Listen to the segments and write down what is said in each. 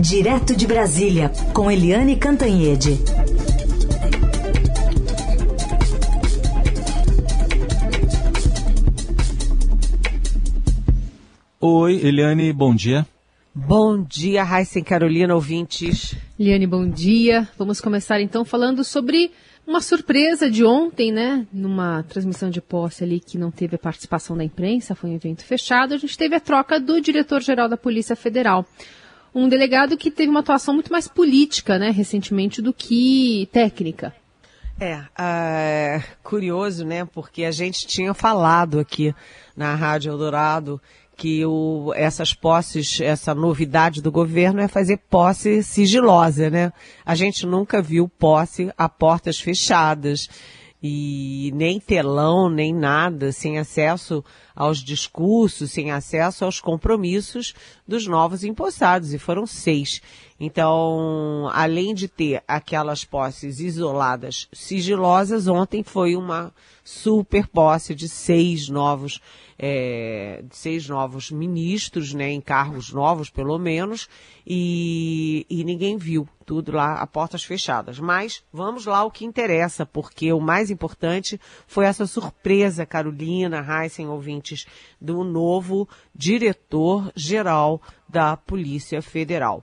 Direto de Brasília, com Eliane Cantanhede. Oi, Eliane, bom dia. Bom dia, Raíssa Carolina, ouvintes. Eliane, bom dia. Vamos começar então falando sobre uma surpresa de ontem, né? Numa transmissão de posse ali que não teve a participação da imprensa, foi um evento fechado. A gente teve a troca do diretor-geral da Polícia Federal. Um delegado que teve uma atuação muito mais política, né, recentemente, do que técnica. É, uh, curioso, né? Porque a gente tinha falado aqui na Rádio Eldorado que o, essas posses, essa novidade do governo é fazer posse sigilosa, né? A gente nunca viu posse a portas fechadas e nem telão, nem nada, sem acesso aos discursos, sem acesso aos compromissos dos novos empossados, e foram seis. Então, além de ter aquelas posses isoladas sigilosas, ontem foi uma super posse de seis novos é, seis novos ministros, né, em cargos novos pelo menos, e, e ninguém viu tudo lá a portas fechadas. Mas vamos lá o que interessa, porque o mais importante foi essa surpresa, Carolina, Heisen, ouvintes, do novo diretor-geral da Polícia Federal.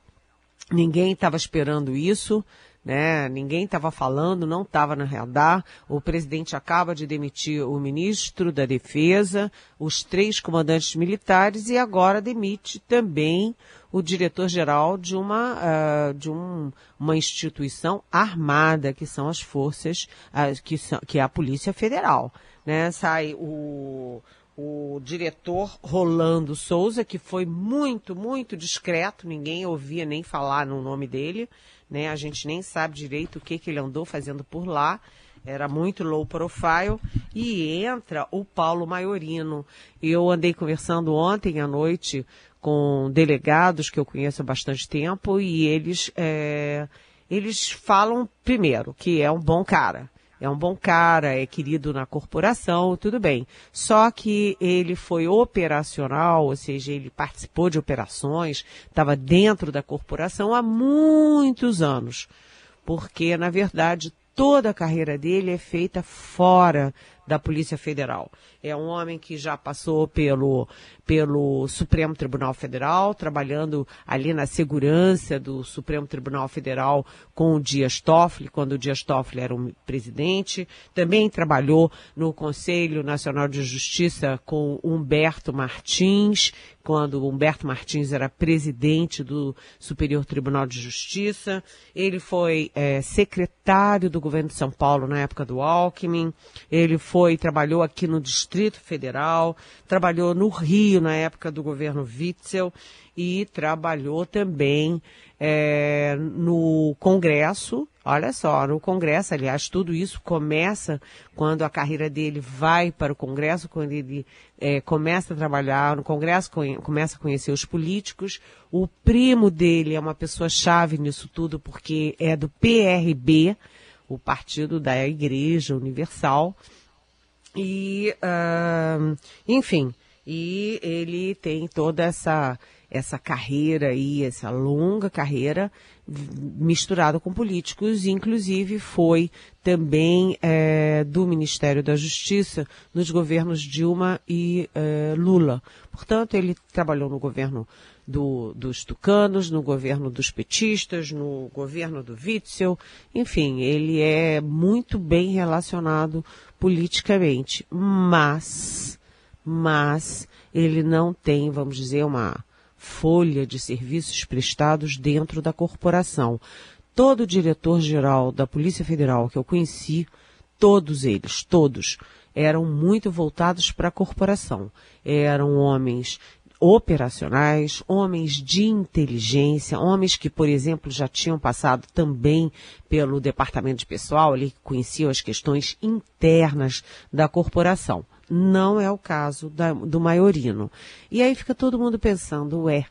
Ninguém estava esperando isso né? Ninguém estava falando, não estava no radar. O presidente acaba de demitir o ministro da Defesa, os três comandantes militares e agora demite também o diretor-geral de uma uh, de um, uma instituição armada que são as forças uh, que são que é a Polícia Federal, né? Sai o o diretor Rolando Souza, que foi muito, muito discreto, ninguém ouvia nem falar no nome dele, né? A gente nem sabe direito o que, que ele andou fazendo por lá. Era muito low profile. E entra o Paulo Maiorino. Eu andei conversando ontem à noite com delegados que eu conheço há bastante tempo e eles, é, eles falam, primeiro, que é um bom cara é um bom cara, é querido na corporação, tudo bem. Só que ele foi operacional, ou seja, ele participou de operações, estava dentro da corporação há muitos anos. Porque, na verdade, toda a carreira dele é feita fora da Polícia Federal. É um homem que já passou pelo, pelo Supremo Tribunal Federal, trabalhando ali na segurança do Supremo Tribunal Federal com o Dias Toffoli, quando o Dias Toffoli era o presidente. Também trabalhou no Conselho Nacional de Justiça com Humberto Martins, quando Humberto Martins era presidente do Superior Tribunal de Justiça. Ele foi é, secretário do governo de São Paulo na época do Alckmin. Ele foi, trabalhou aqui no Distrito Federal, trabalhou no Rio na época do governo Witzel e trabalhou também é, no Congresso. Olha só, no Congresso, aliás, tudo isso começa quando a carreira dele vai para o Congresso, quando ele é, começa a trabalhar no Congresso, começa a conhecer os políticos. O primo dele é uma pessoa chave nisso tudo, porque é do PRB, o Partido da Igreja Universal. E, uh, enfim, e ele tem toda essa essa carreira aí, essa longa carreira misturada com políticos, inclusive foi também é, do Ministério da Justiça nos governos Dilma e é, Lula. Portanto, ele trabalhou no governo do, dos tucanos, no governo dos petistas, no governo do Witzel, enfim, ele é muito bem relacionado politicamente, mas, mas ele não tem, vamos dizer, uma folha de serviços prestados dentro da corporação. Todo diretor-geral da Polícia Federal que eu conheci, todos eles, todos, eram muito voltados para a corporação. Eram homens operacionais, homens de inteligência, homens que, por exemplo, já tinham passado também pelo departamento de pessoal, ali que conheciam as questões internas da corporação. Não é o caso da, do Maiorino. E aí fica todo mundo pensando, ué,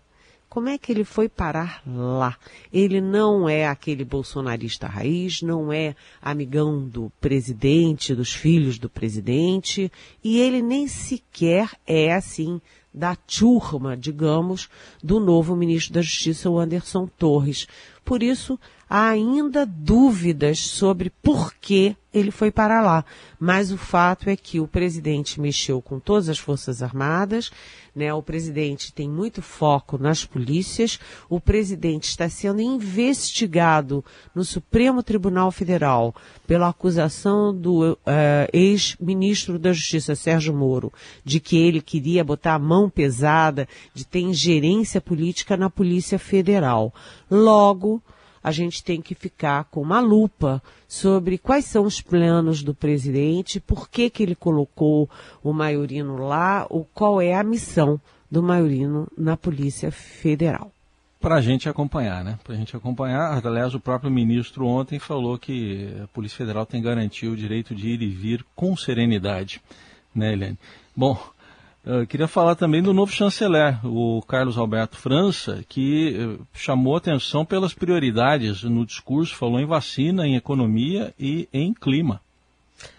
como é que ele foi parar lá? Ele não é aquele bolsonarista raiz, não é amigão do presidente, dos filhos do presidente, e ele nem sequer é assim da turma, digamos, do novo ministro da Justiça, o Anderson Torres. Por isso, há ainda dúvidas sobre por que ele foi para lá. Mas o fato é que o presidente mexeu com todas as Forças Armadas, né? O presidente tem muito foco nas polícias, o presidente está sendo investigado no Supremo Tribunal Federal pela acusação do uh, ex-ministro da Justiça, Sérgio Moro, de que ele queria botar a mão pesada, de ter ingerência política na Polícia Federal. Logo, a gente tem que ficar com uma lupa sobre quais são os planos do presidente, por que, que ele colocou o Maiorino lá, ou qual é a missão do Maiorino na Polícia Federal. Para a gente acompanhar, né? Para a gente acompanhar. Aliás, o próprio ministro ontem falou que a Polícia Federal tem garantido o direito de ir e vir com serenidade, né, Eliane? Bom, eu queria falar também do novo chanceler, o Carlos Alberto França, que eh, chamou atenção pelas prioridades no discurso, falou em vacina, em economia e em clima.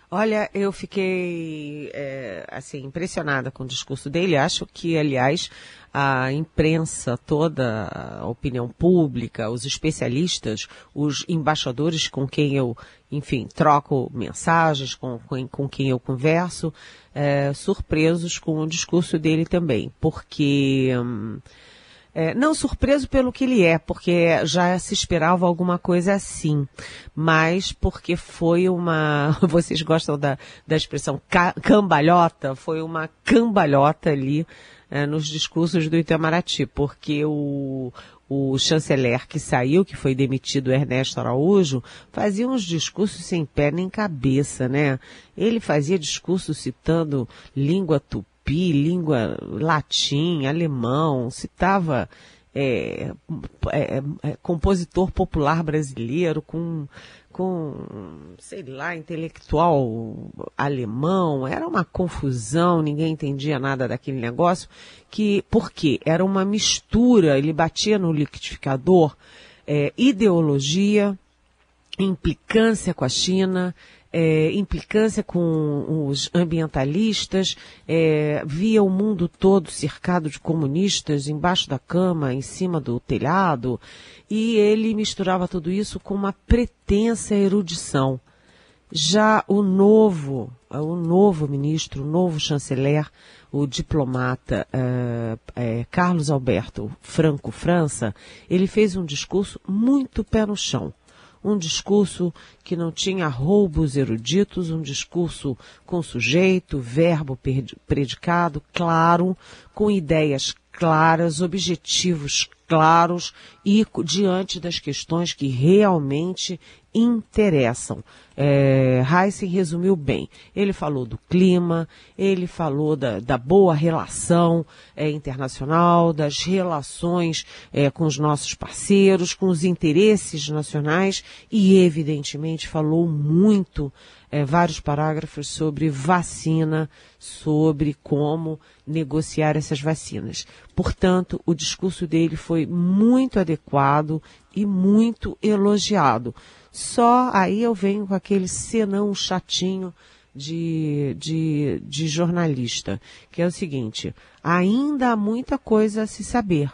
Olha, eu fiquei é, assim impressionada com o discurso dele. Acho que, aliás, a imprensa toda, a opinião pública, os especialistas, os embaixadores com quem eu, enfim, troco mensagens, com, com, com quem eu converso, é, surpresos com o discurso dele também, porque hum, é, não surpreso pelo que ele é, porque já se esperava alguma coisa assim, mas porque foi uma, vocês gostam da, da expressão cambalhota, foi uma cambalhota ali é, nos discursos do Itamaraty, porque o, o chanceler que saiu, que foi demitido, Ernesto Araújo, fazia uns discursos sem pé nem cabeça, né? Ele fazia discursos citando língua tupi, língua latim, alemão, citava é, é, compositor popular brasileiro com, com, sei lá, intelectual alemão, era uma confusão, ninguém entendia nada daquele negócio, que, por quê? Era uma mistura, ele batia no liquidificador, é, ideologia, implicância com a China, é, implicância com os ambientalistas, é, via o mundo todo cercado de comunistas, embaixo da cama, em cima do telhado, e ele misturava tudo isso com uma pretensa erudição. Já o novo, o novo ministro, o novo chanceler, o diplomata é, é, Carlos Alberto Franco França, ele fez um discurso muito pé no chão um discurso que não tinha roubos eruditos, um discurso com sujeito, verbo, predicado, claro, com ideias claras, objetivos claros e diante das questões que realmente interessam. É, Heisen resumiu bem. Ele falou do clima, ele falou da, da boa relação é, internacional, das relações é, com os nossos parceiros, com os interesses nacionais e, evidentemente, falou muito é, vários parágrafos sobre vacina, sobre como negociar essas vacinas. Portanto, o discurso dele foi muito adequado e muito elogiado. Só aí eu venho com aquele senão chatinho de, de, de jornalista, que é o seguinte, ainda há muita coisa a se saber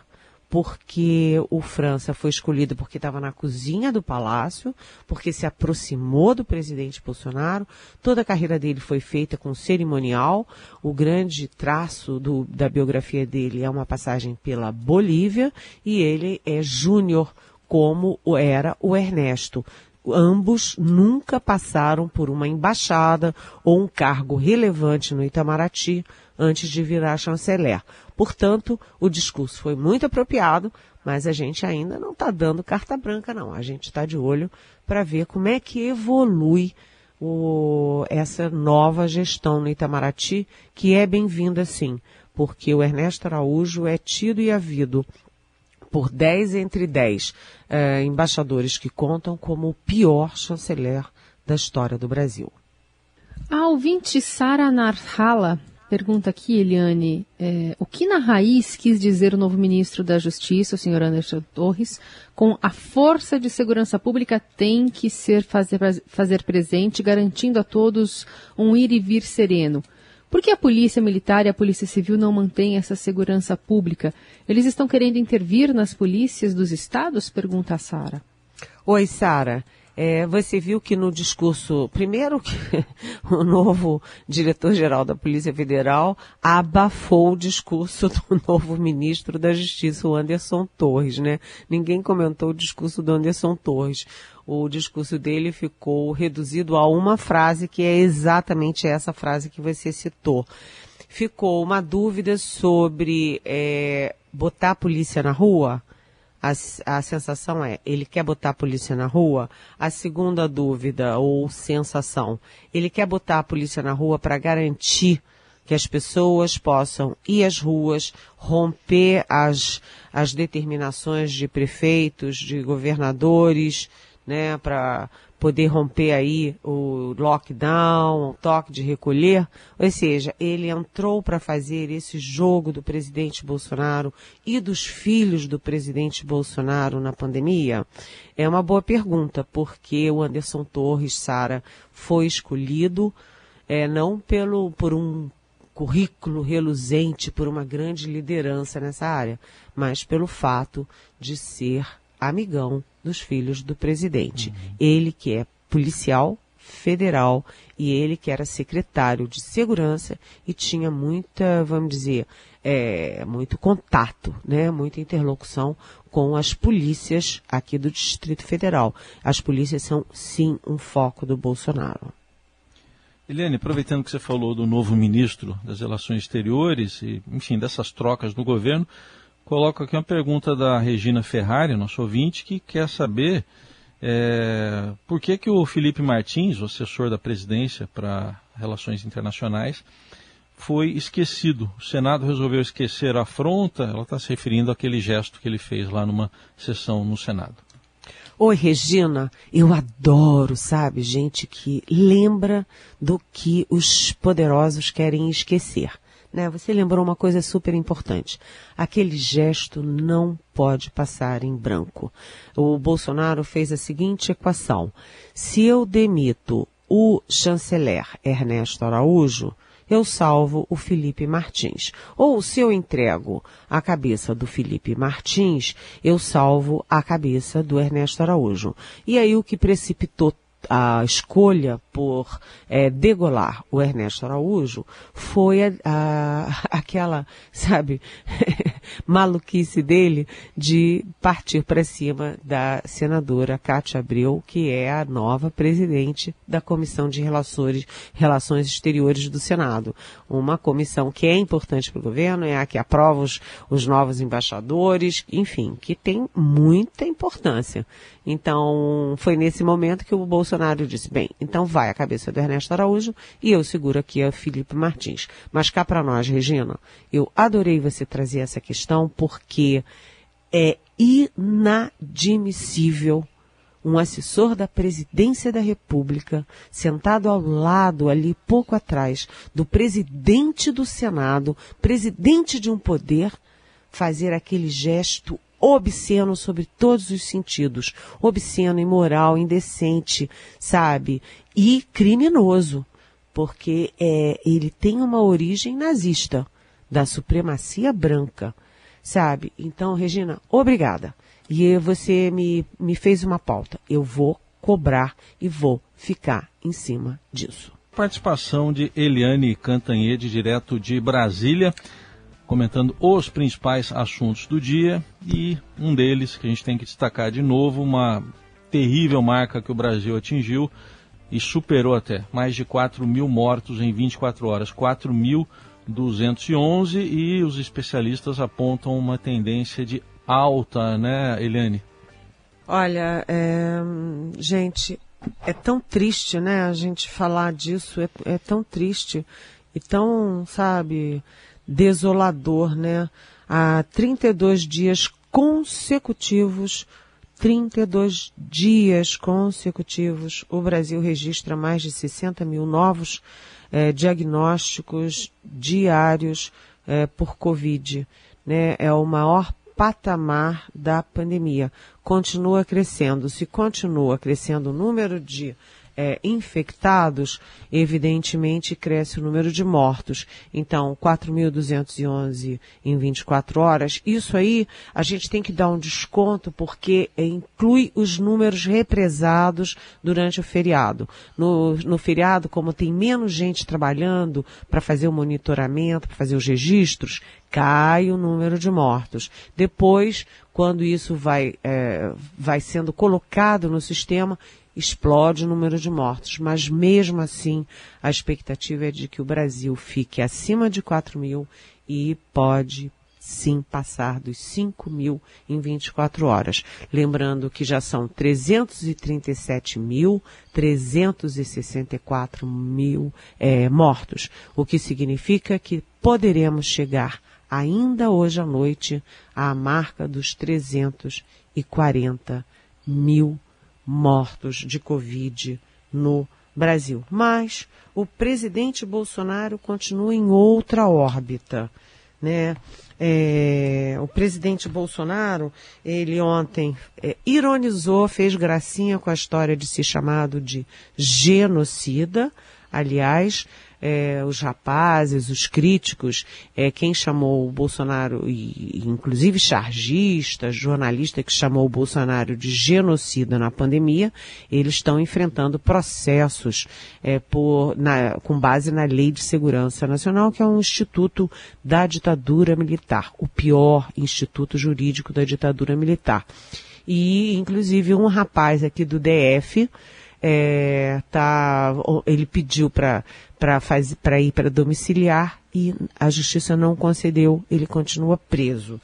porque o França foi escolhido porque estava na cozinha do palácio, porque se aproximou do presidente Bolsonaro. Toda a carreira dele foi feita com cerimonial. O grande traço do, da biografia dele é uma passagem pela Bolívia e ele é júnior como era o Ernesto ambos nunca passaram por uma embaixada ou um cargo relevante no Itamaraty antes de virar chanceler. Portanto, o discurso foi muito apropriado, mas a gente ainda não está dando carta branca, não. A gente está de olho para ver como é que evolui o, essa nova gestão no Itamaraty, que é bem-vinda sim, porque o Ernesto Araújo é tido e havido por 10 entre 10 eh, embaixadores que contam como o pior chanceler da história do Brasil. A ouvinte Sara Narhala pergunta aqui, Eliane, é, o que na raiz quis dizer o novo ministro da Justiça, o senhor Anderson Torres, com a força de segurança pública tem que ser fazer, fazer presente, garantindo a todos um ir e vir sereno. Por que a polícia militar e a polícia civil não mantêm essa segurança pública? Eles estão querendo intervir nas polícias dos estados? Pergunta a Sara. Oi, Sara. É, você viu que no discurso, primeiro que o novo diretor-geral da Polícia Federal abafou o discurso do novo ministro da Justiça, o Anderson Torres, né? Ninguém comentou o discurso do Anderson Torres. O discurso dele ficou reduzido a uma frase que é exatamente essa frase que você citou. Ficou uma dúvida sobre é, botar a polícia na rua a, a sensação é, ele quer botar a polícia na rua? A segunda dúvida ou sensação, ele quer botar a polícia na rua para garantir que as pessoas possam ir às ruas, romper as, as determinações de prefeitos, de governadores, né, para poder romper aí o lockdown, o toque de recolher. Ou seja, ele entrou para fazer esse jogo do presidente Bolsonaro e dos filhos do presidente Bolsonaro na pandemia? É uma boa pergunta, porque o Anderson Torres, Sara, foi escolhido é, não pelo por um currículo reluzente, por uma grande liderança nessa área, mas pelo fato de ser amigão dos filhos do presidente. Uhum. Ele que é policial federal e ele que era secretário de segurança e tinha muita, vamos dizer, é, muito contato, né, muita interlocução com as polícias aqui do Distrito Federal. As polícias são sim um foco do Bolsonaro. Eliane, aproveitando que você falou do novo ministro das Relações Exteriores e, enfim, dessas trocas no governo, coloco aqui uma pergunta da Regina Ferrari, nosso ouvinte, que quer saber é, por que, que o Felipe Martins, o assessor da presidência para relações internacionais, foi esquecido. O Senado resolveu esquecer a afronta, ela está se referindo àquele gesto que ele fez lá numa sessão no Senado. Oi, Regina, eu adoro, sabe, gente que lembra do que os poderosos querem esquecer né? Você lembrou uma coisa super importante. Aquele gesto não pode passar em branco. O Bolsonaro fez a seguinte equação: se eu demito o chanceler Ernesto Araújo, eu salvo o Felipe Martins. Ou se eu entrego a cabeça do Felipe Martins, eu salvo a cabeça do Ernesto Araújo. E aí o que precipitou a escolha por é, degolar o Ernesto Araújo foi a, a, aquela, sabe, maluquice dele de partir para cima da senadora Cátia Abreu, que é a nova presidente da Comissão de Relações, Relações Exteriores do Senado. Uma comissão que é importante para o governo, é a que aprova os, os novos embaixadores, enfim, que tem muita importância. Então, foi nesse momento que o Bolsonaro disse, bem, então vai a cabeça do Ernesto Araújo e eu seguro aqui a Felipe Martins. Mas cá para nós, Regina, eu adorei você trazer essa questão porque é inadmissível um assessor da presidência da República, sentado ao lado, ali pouco atrás, do presidente do Senado, presidente de um poder, fazer aquele gesto obsceno sobre todos os sentidos. Obsceno, imoral, indecente, sabe? E criminoso, porque é, ele tem uma origem nazista, da supremacia branca, sabe? Então, Regina, obrigada. E você me, me fez uma pauta. Eu vou cobrar e vou ficar em cima disso. Participação de Eliane Cantanhede, direto de Brasília comentando os principais assuntos do dia e um deles que a gente tem que destacar de novo, uma terrível marca que o Brasil atingiu e superou até mais de 4 mil mortos em 24 horas, 4.211 e os especialistas apontam uma tendência de alta, né, Eliane? Olha, é, gente, é tão triste, né, a gente falar disso, é, é tão triste e tão, sabe, desolador, né? Há 32 dias consecutivos, 32 dias consecutivos, o Brasil registra mais de 60 mil novos eh, diagnósticos diários eh, por Covid. Né? É o maior patamar da pandemia. Continua crescendo. Se continua crescendo o número de é, infectados, evidentemente cresce o número de mortos. Então, 4.211 em 24 horas. Isso aí a gente tem que dar um desconto porque é, inclui os números represados durante o feriado. No, no feriado, como tem menos gente trabalhando para fazer o monitoramento, para fazer os registros, cai o número de mortos. Depois, quando isso vai, é, vai sendo colocado no sistema, explode o número de mortos. Mas mesmo assim, a expectativa é de que o Brasil fique acima de 4 mil e pode sim passar dos 5 mil em 24 horas. Lembrando que já são 337.364 mil é, mortos, o que significa que poderemos chegar ainda hoje à noite à marca dos 340 mil mortos de Covid no Brasil. Mas o presidente Bolsonaro continua em outra órbita, né? É, o presidente Bolsonaro, ele ontem é, ironizou, fez gracinha com a história de se chamado de genocida. Aliás, é, os rapazes, os críticos, é, quem chamou o Bolsonaro, e, inclusive chargistas, jornalista que chamou o Bolsonaro de genocida na pandemia, eles estão enfrentando processos é, por, na, com base na Lei de Segurança Nacional, que é um instituto da ditadura militar, o pior instituto jurídico da ditadura militar. E, inclusive, um rapaz aqui do DF, é, tá, ele pediu para para ir para domiciliar e a justiça não concedeu, ele continua preso.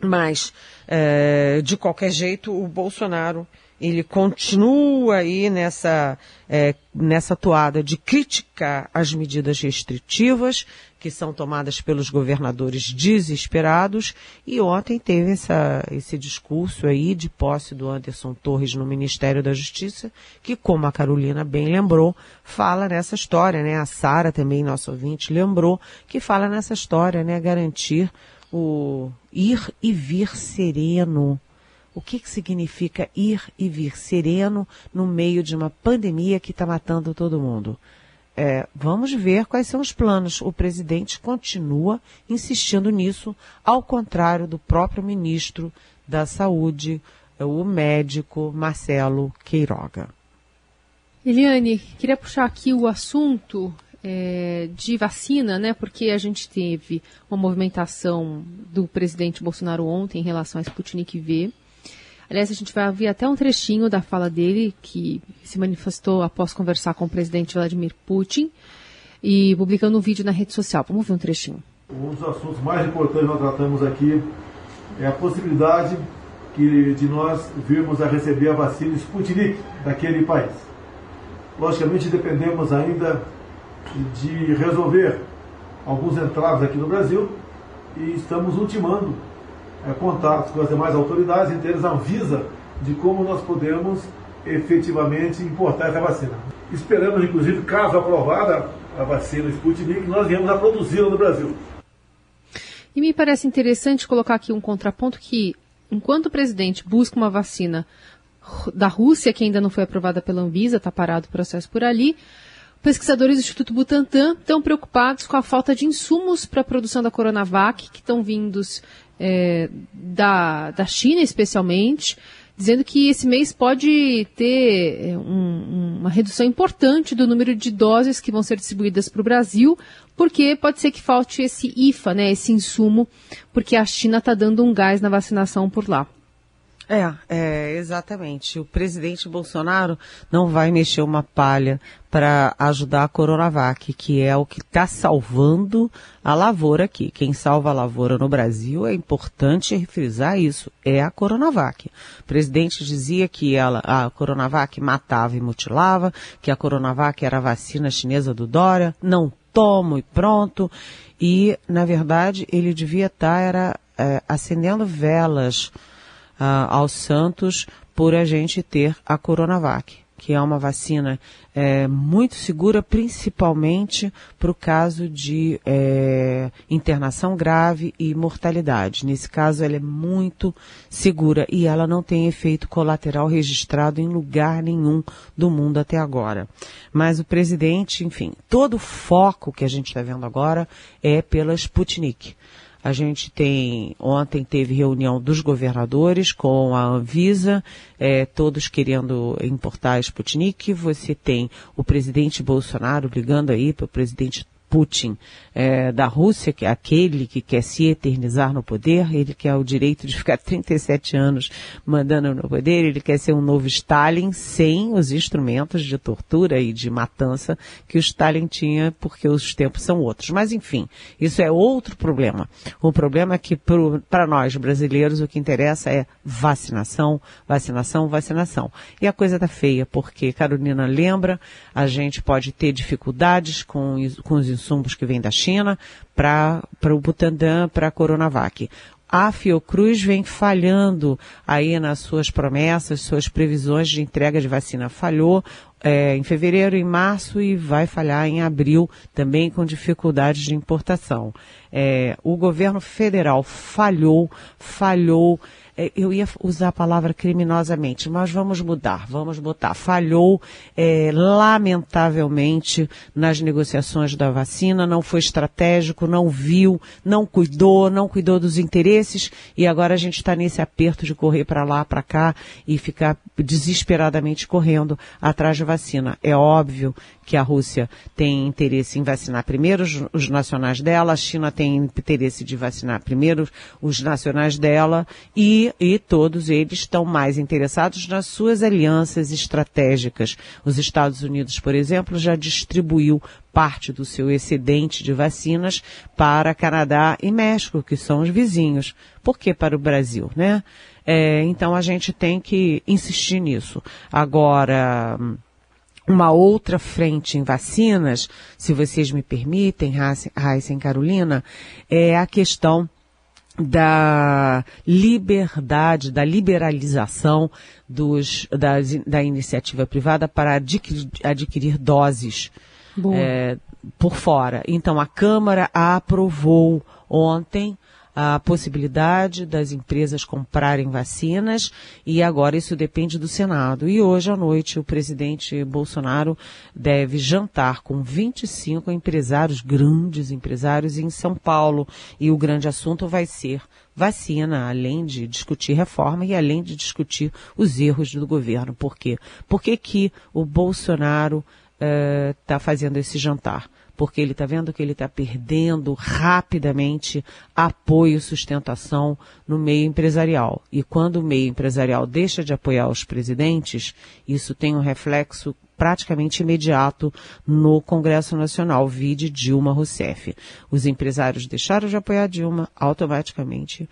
Mas, é, de qualquer jeito, o Bolsonaro ele continua aí nessa, é, nessa toada de criticar as medidas restritivas que são tomadas pelos governadores desesperados e ontem teve essa, esse discurso aí de posse do Anderson Torres no Ministério da Justiça, que como a Carolina bem lembrou, fala nessa história, né? A Sara também, nosso ouvinte, lembrou que fala nessa história, né? Garantir o ir e vir sereno o que, que significa ir e vir sereno no meio de uma pandemia que está matando todo mundo. É, vamos ver quais são os planos. O presidente continua insistindo nisso, ao contrário do próprio ministro da Saúde, o médico Marcelo Queiroga. Eliane, queria puxar aqui o assunto é, de vacina, né? Porque a gente teve uma movimentação do presidente Bolsonaro ontem em relação à Sputnik V. Aliás, a gente vai ouvir até um trechinho da fala dele, que se manifestou após conversar com o presidente Vladimir Putin e publicando um vídeo na rede social. Vamos ver um trechinho. Um dos assuntos mais importantes que nós tratamos aqui é a possibilidade que, de nós virmos a receber a vacina Sputnik daquele país. Logicamente, dependemos ainda de resolver alguns entraves aqui no Brasil e estamos ultimando é, contatos com as demais autoridades, entre eles a Anvisa, de como nós podemos efetivamente importar essa vacina. Esperamos, inclusive, caso aprovada a vacina Sputnik, nós viemos a produzi-la no Brasil. E me parece interessante colocar aqui um contraponto que, enquanto o presidente busca uma vacina da Rússia, que ainda não foi aprovada pela Anvisa, está parado o processo por ali, pesquisadores do Instituto Butantan estão preocupados com a falta de insumos para a produção da Coronavac, que estão vindos é, da, da China especialmente, dizendo que esse mês pode ter é, um, uma redução importante do número de doses que vão ser distribuídas para o Brasil, porque pode ser que falte esse IFA, né, esse insumo, porque a China está dando um gás na vacinação por lá. É, é, exatamente. O presidente Bolsonaro não vai mexer uma palha para ajudar a Coronavac, que é o que está salvando a lavoura aqui. Quem salva a lavoura no Brasil, é importante frisar isso, é a Coronavac. O presidente dizia que ela, a Coronavac matava e mutilava, que a Coronavac era a vacina chinesa do Dória, não tomo e pronto. E, na verdade, ele devia estar tá, é, acendendo velas uh, aos santos por a gente ter a Coronavac. que é uma vacina é, muito segura, principalmente para o caso de é, internação grave e mortalidade. Nesse caso, ela é muito segura e ela não tem efeito colateral registrado em lugar nenhum do mundo até agora. Mas o presidente, enfim, todo o foco que a gente está vendo agora é pela Sputnik. A gente tem, ontem teve reunião dos governadores com a Anvisa, é, todos querendo importar a Sputnik. Você tem o presidente Bolsonaro brigando aí para o presidente Putin é, da Rússia, que é aquele que quer se eternizar no poder, ele quer o direito de ficar 37 anos mandando no poder, ele quer ser um novo Stalin sem os instrumentos de tortura e de matança que o Stalin tinha, porque os tempos são outros. Mas enfim, isso é outro problema. O problema é que para nós brasileiros o que interessa é vacinação, vacinação, vacinação. E a coisa tá feia, porque Carolina lembra, a gente pode ter dificuldades com, com os insumos que vêm da China para o Butantan, para a Coronavac a Fiocruz vem falhando aí nas suas promessas, suas previsões de entrega de vacina. Falhou é, em fevereiro, em março e vai falhar em abril, também com dificuldades de importação. É, o governo federal falhou, falhou é, eu ia usar a palavra criminosamente, mas vamos mudar, vamos botar. Falhou, é, lamentavelmente, nas negociações da vacina, não foi estratégico, não viu, não cuidou, não cuidou dos interesses e agora a gente está nesse aperto de correr para lá, para cá e ficar desesperadamente correndo atrás de vacina. É óbvio que a Rússia tem interesse em vacinar primeiro os, os, nacionais dela, a China tem interesse de vacinar primeiro os nacionais dela e, e todos eles estão mais interessados nas suas alianças estratégicas. Os Estados Unidos, por exemplo, já distribuiu parte do seu excedente de vacinas para Canadá e México, que são os vizinhos. Por que para o Brasil, né? É, então a gente tem que insistir nisso. Agora, uma outra frente em vacinas, se vocês me permitem, Raíssa e Carolina, é a questão da liberdade, da liberalização dos, da, da iniciativa privada para adquirir, adquirir doses é, por fora. Então, a Câmara aprovou ontem a possibilidade das empresas comprarem vacinas e agora isso depende do Senado. E hoje à noite o presidente Bolsonaro deve jantar com 25 empresários, grandes empresários em São Paulo. E o grande assunto vai ser vacina, além de discutir reforma e além de discutir os erros do governo. Por quê? Por que, que o Bolsonaro está uh, fazendo esse jantar? Porque ele está vendo que ele está perdendo rapidamente apoio e sustentação no meio empresarial. E quando o meio empresarial deixa de apoiar os presidentes, isso tem um reflexo praticamente imediato no Congresso Nacional, vide Dilma Rousseff. Os empresários deixaram de apoiar Dilma, automaticamente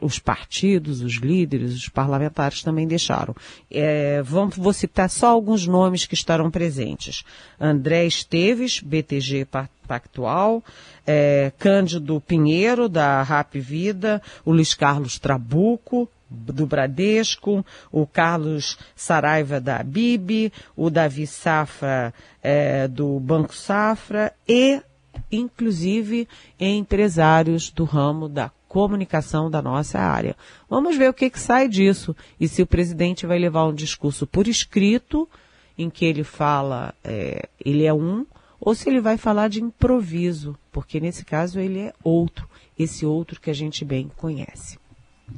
os partidos, os líderes, os parlamentares também deixaram. É, vamos, vou citar só alguns nomes que estarão presentes. André Esteves, BTG Pactual, é, Cândido Pinheiro, da Rap Vida, o Luiz Carlos Trabuco, do Bradesco, o Carlos Saraiva da Bibi, o Davi Safra é, do Banco Safra. E, inclusive, empresários do ramo da comunicação da nossa área. Vamos ver o que, que sai disso e se o presidente vai levar um discurso por escrito, em que ele fala, é, ele é um, ou se ele vai falar de improviso, porque nesse caso ele é outro, esse outro que a gente bem conhece.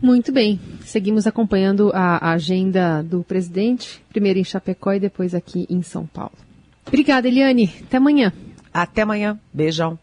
Muito bem, seguimos acompanhando a agenda do presidente, primeiro em Chapecó e depois aqui em São Paulo. Obrigada, Eliane. Até amanhã. Até amanhã. Beijão.